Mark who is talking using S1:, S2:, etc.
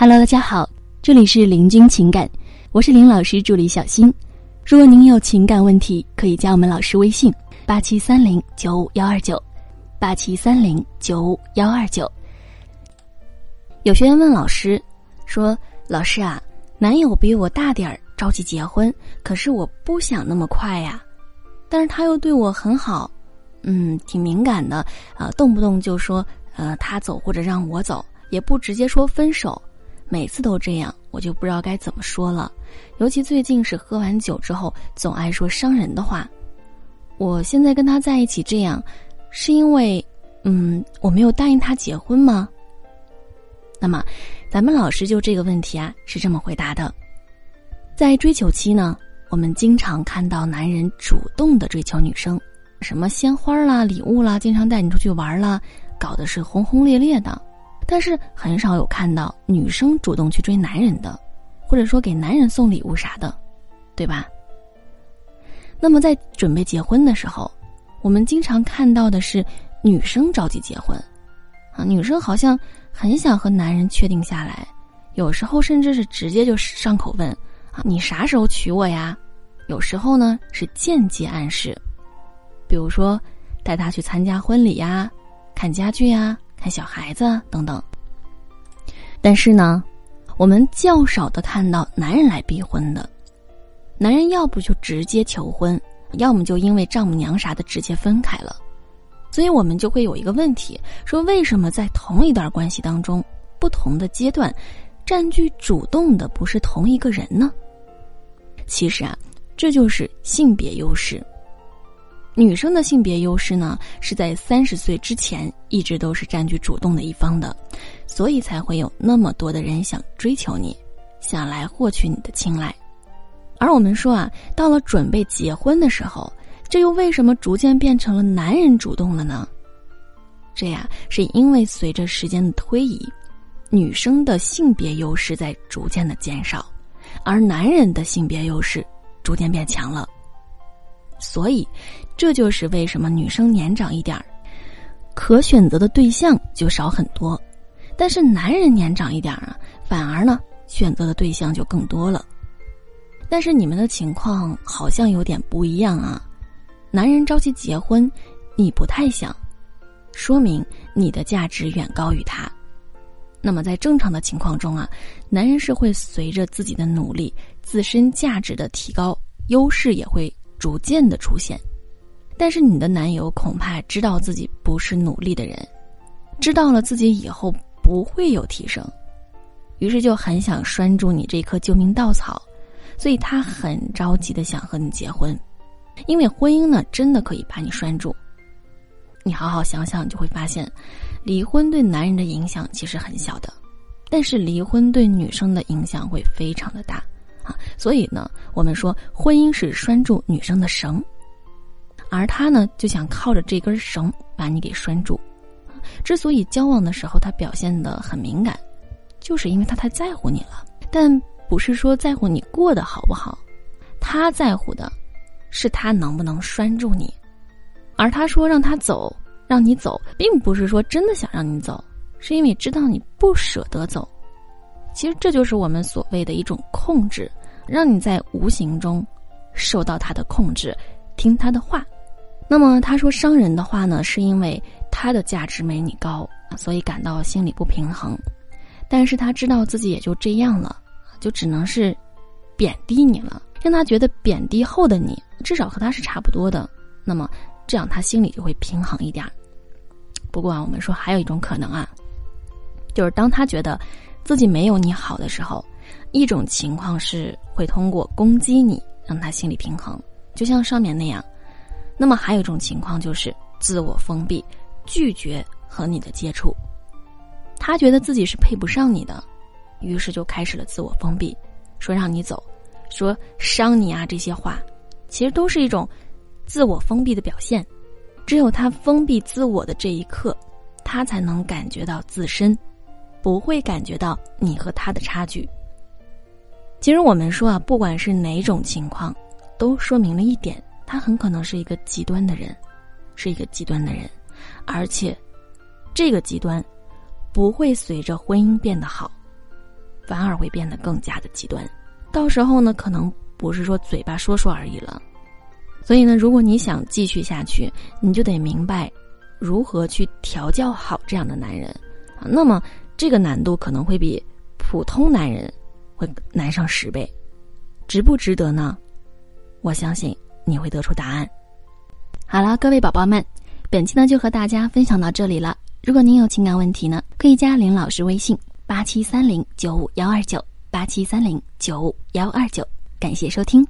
S1: Hello，大家好，这里是林君情感，我是林老师助理小新。如果您有情感问题，可以加我们老师微信：八七三零九五幺二九，八七三零九五幺二九。有学员问老师说：“老师啊，男友比我大点儿，着急结婚，可是我不想那么快呀，但是他又对我很好，嗯，挺敏感的啊，动不动就说呃他走或者让我走，也不直接说分手。”每次都这样，我就不知道该怎么说了。尤其最近是喝完酒之后，总爱说伤人的话。我现在跟他在一起这样，是因为，嗯，我没有答应他结婚吗？那么，咱们老师就这个问题啊，是这么回答的：在追求期呢，我们经常看到男人主动的追求女生，什么鲜花啦、礼物啦，经常带你出去玩啦，搞得是轰轰烈烈的。但是很少有看到女生主动去追男人的，或者说给男人送礼物啥的，对吧？那么在准备结婚的时候，我们经常看到的是女生着急结婚，啊，女生好像很想和男人确定下来，有时候甚至是直接就上口问啊，你啥时候娶我呀？有时候呢是间接暗示，比如说带他去参加婚礼呀，看家具呀。看小孩子等等，但是呢，我们较少的看到男人来逼婚的。男人要不就直接求婚，要么就因为丈母娘啥的直接分开了。所以我们就会有一个问题：说为什么在同一段关系当中，不同的阶段，占据主动的不是同一个人呢？其实啊，这就是性别优势。女生的性别优势呢，是在三十岁之前一直都是占据主动的一方的，所以才会有那么多的人想追求你，想来获取你的青睐。而我们说啊，到了准备结婚的时候，这又为什么逐渐变成了男人主动了呢？这呀，是因为随着时间的推移，女生的性别优势在逐渐的减少，而男人的性别优势逐渐变强了。所以，这就是为什么女生年长一点儿，可选择的对象就少很多；但是男人年长一点儿啊，反而呢选择的对象就更多了。但是你们的情况好像有点不一样啊，男人着急结婚，你不太想，说明你的价值远高于他。那么在正常的情况中啊，男人是会随着自己的努力、自身价值的提高，优势也会。逐渐的出现，但是你的男友恐怕知道自己不是努力的人，知道了自己以后不会有提升，于是就很想拴住你这棵救命稻草，所以他很着急的想和你结婚，因为婚姻呢真的可以把你拴住。你好好想想，你就会发现，离婚对男人的影响其实很小的，但是离婚对女生的影响会非常的大。所以呢，我们说婚姻是拴住女生的绳，而他呢就想靠着这根绳把你给拴住。之所以交往的时候他表现的很敏感，就是因为他太在乎你了。但不是说在乎你过得好不好，他在乎的是他能不能拴住你。而他说让他走，让你走，并不是说真的想让你走，是因为知道你不舍得走。其实这就是我们所谓的一种控制，让你在无形中受到他的控制，听他的话。那么他说伤人的话呢，是因为他的价值没你高，所以感到心里不平衡。但是他知道自己也就这样了，就只能是贬低你了，让他觉得贬低后的你至少和他是差不多的。那么这样他心里就会平衡一点。不过啊，我们说还有一种可能啊，就是当他觉得。自己没有你好的时候，一种情况是会通过攻击你让他心理平衡，就像上面那样；那么还有一种情况就是自我封闭，拒绝和你的接触。他觉得自己是配不上你的，于是就开始了自我封闭，说让你走，说伤你啊这些话，其实都是一种自我封闭的表现。只有他封闭自我的这一刻，他才能感觉到自身。不会感觉到你和他的差距。其实我们说啊，不管是哪种情况，都说明了一点：他很可能是一个极端的人，是一个极端的人，而且这个极端不会随着婚姻变得好。反而会变得更加的极端。到时候呢，可能不是说嘴巴说说而已了。所以呢，如果你想继续下去，你就得明白如何去调教好这样的男人啊。那么这个难度可能会比普通男人会难上十倍，值不值得呢？我相信你会得出答案。好了，各位宝宝们，本期呢就和大家分享到这里了。如果您有情感问题呢，可以加林老师微信八七三零九五幺二九八七三零九五幺二九。感谢收听。